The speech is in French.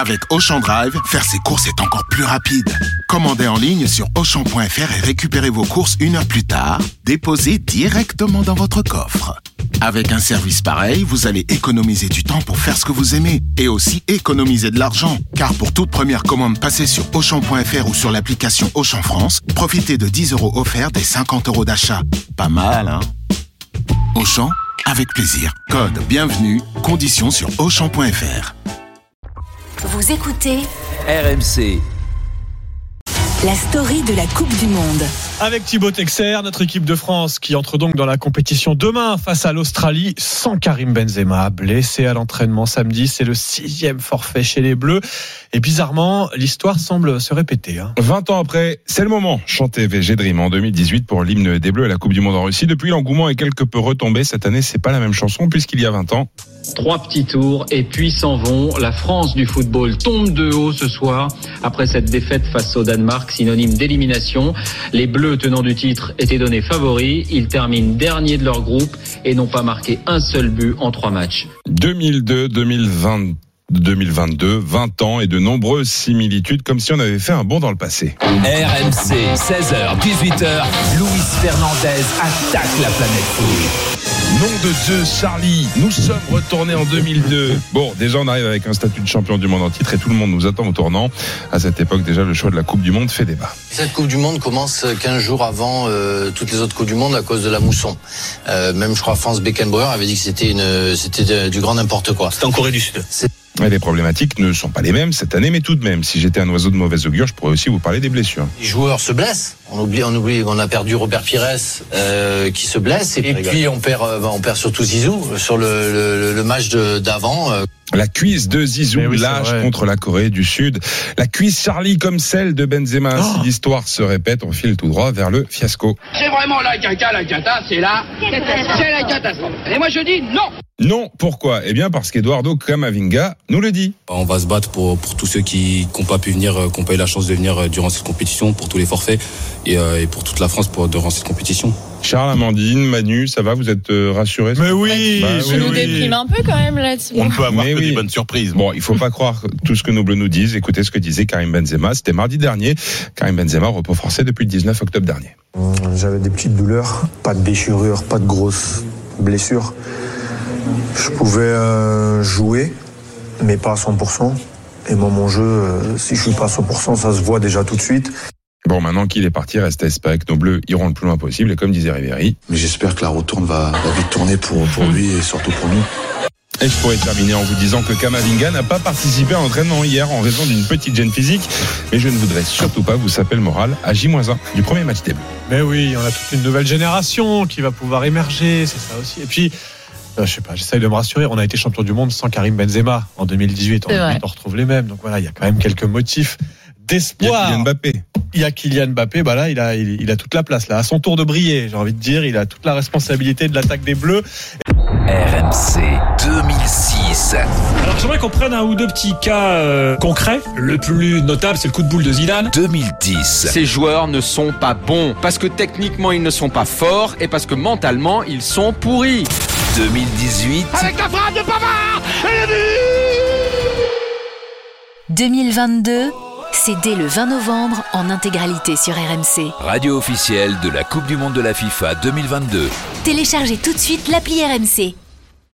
Avec Auchan Drive, faire ses courses est encore plus rapide. Commandez en ligne sur Auchan.fr et récupérez vos courses une heure plus tard, déposées directement dans votre coffre. Avec un service pareil, vous allez économiser du temps pour faire ce que vous aimez et aussi économiser de l'argent. Car pour toute première commande passée sur Auchan.fr ou sur l'application Auchan France, profitez de 10 euros offerts des 50 euros d'achat. Pas mal, hein? Auchan, avec plaisir. Code bienvenue, conditions sur Auchan.fr. Vous écoutez RMC. la story de la Coupe du Monde. Avec Thibaut Texer, notre équipe de France qui entre donc dans la compétition demain face à l'Australie sans Karim Benzema, blessé à l'entraînement samedi. C'est le sixième forfait chez les Bleus. Et bizarrement, l'histoire semble se répéter. hein. 20 ans après, c'est le moment. Chanter VG Dream en 2018 pour l'hymne des Bleus à la Coupe du Monde en Russie. Depuis, l'engouement est quelque peu retombé. Cette année, c'est pas la même chanson puisqu'il y a 20 ans. Trois petits tours et puis s'en vont. La France du football tombe de haut ce soir après cette défaite face au Danemark, synonyme d'élimination. Les Bleus tenants du titre étaient donnés favoris. Ils terminent dernier de leur groupe et n'ont pas marqué un seul but en trois matchs. 2002, 2020. 2022, 20 ans et de nombreuses similitudes comme si on avait fait un bond dans le passé. RMC, 16h, 18h. Luis Fernandez attaque la planète foot. Nom de Dieu, Charlie, nous sommes retournés en 2002. Bon, déjà on arrive avec un statut de champion du monde en titre et tout le monde nous attend au tournant. À cette époque déjà le choix de la Coupe du Monde fait débat. Cette Coupe du Monde commence 15 jours avant euh, toutes les autres Coupes du Monde à cause de la mousson. Euh, même je crois France Beckenbauer avait dit que c'était une c'était de- du grand n'importe quoi. C'était en Corée du Sud. Et les problématiques ne sont pas les mêmes cette année, mais tout de même, si j'étais un oiseau de mauvaise augure, je pourrais aussi vous parler des blessures. Les joueurs se blessent. On oublie on oublie qu'on a perdu Robert Pires euh, qui se blesse et, puis on perd euh, on perd surtout Zizou sur le, le, le match d'avant. euh, La cuisse de Zizou oui, lâche contre la Corée du Sud. La cuisse Charlie comme celle de Benzema. Oh. Si l'histoire se répète, on file tout droit vers le fiasco. C'est vraiment la caca, la cata, c'est là. C'est la catastrophe. Et moi je dis non. Non, pourquoi? Eh bien parce qu'Eduardo Camavinga nous le dit. On va se battre pour, pour tous ceux qui n'ont pas pu venir, qui n'ont pas eu la chance de venir durant cette compétition, pour tous les forfaits et, euh, et pour toute la France pour, durant cette compétition. Charles Amandine, Manu, ça va Vous êtes euh, rassurés Mais oui, Bah oui, oui, nous oui. déprime un peu quand même là. On ne peut avoir que des bonnes surprises. Bon, il faut pas croire tout ce que nos bleus nous disent. Écoutez ce que disait Karim Benzema. C'était mardi dernier. Karim Benzema, repos forcé depuis le 19 octobre dernier. J'avais des petites douleurs, pas de déchirures, pas de grosses blessures. Je pouvais euh, jouer, mais pas à 100%. Et moi, mon jeu, euh, si je suis pas à 100%, ça se voit déjà tout de suite. Bon, maintenant qu'il est parti, reste à espérer que nos bleus iront le plus loin possible. Et comme disait Ribéry, Mais j'espère que la retourne va, va vite tourner pour, pour lui et surtout pour nous. Et je pourrais terminer en vous disant que Kamavinga n'a pas participé à l'entraînement hier en raison d'une petite gêne physique. Mais je ne voudrais surtout pas vous saper le moral à J-1 du premier match des Bleus. Mais oui, on a toute une nouvelle génération qui va pouvoir émerger, c'est ça aussi. Et puis, euh, je sais pas, j'essaye de me rassurer. On a été champion du monde sans Karim Benzema en 2018. C'est On, on retrouve les mêmes. Donc voilà, il y a quand même quelques motifs Il y a d'espoir. Kylian Mbappé. Il y a Kylian Mbappé, bah là, il a, il, il a toute la place. Là, à son tour de briller, j'ai envie de dire, il a toute la responsabilité de l'attaque des Bleus. RMC 2006. Alors j'aimerais qu'on prenne un ou deux petits cas euh, concrets. Le plus notable, c'est le coup de boule de Zidane. 2010. Ces joueurs ne sont pas bons parce que techniquement ils ne sont pas forts et parce que mentalement ils sont pourris. 2018. Avec la frappe de Pavard 2022, c'est dès le 20 novembre en intégralité sur RMC. Radio officielle de la Coupe du Monde de la FIFA 2022. Téléchargez tout de suite l'appli RMC.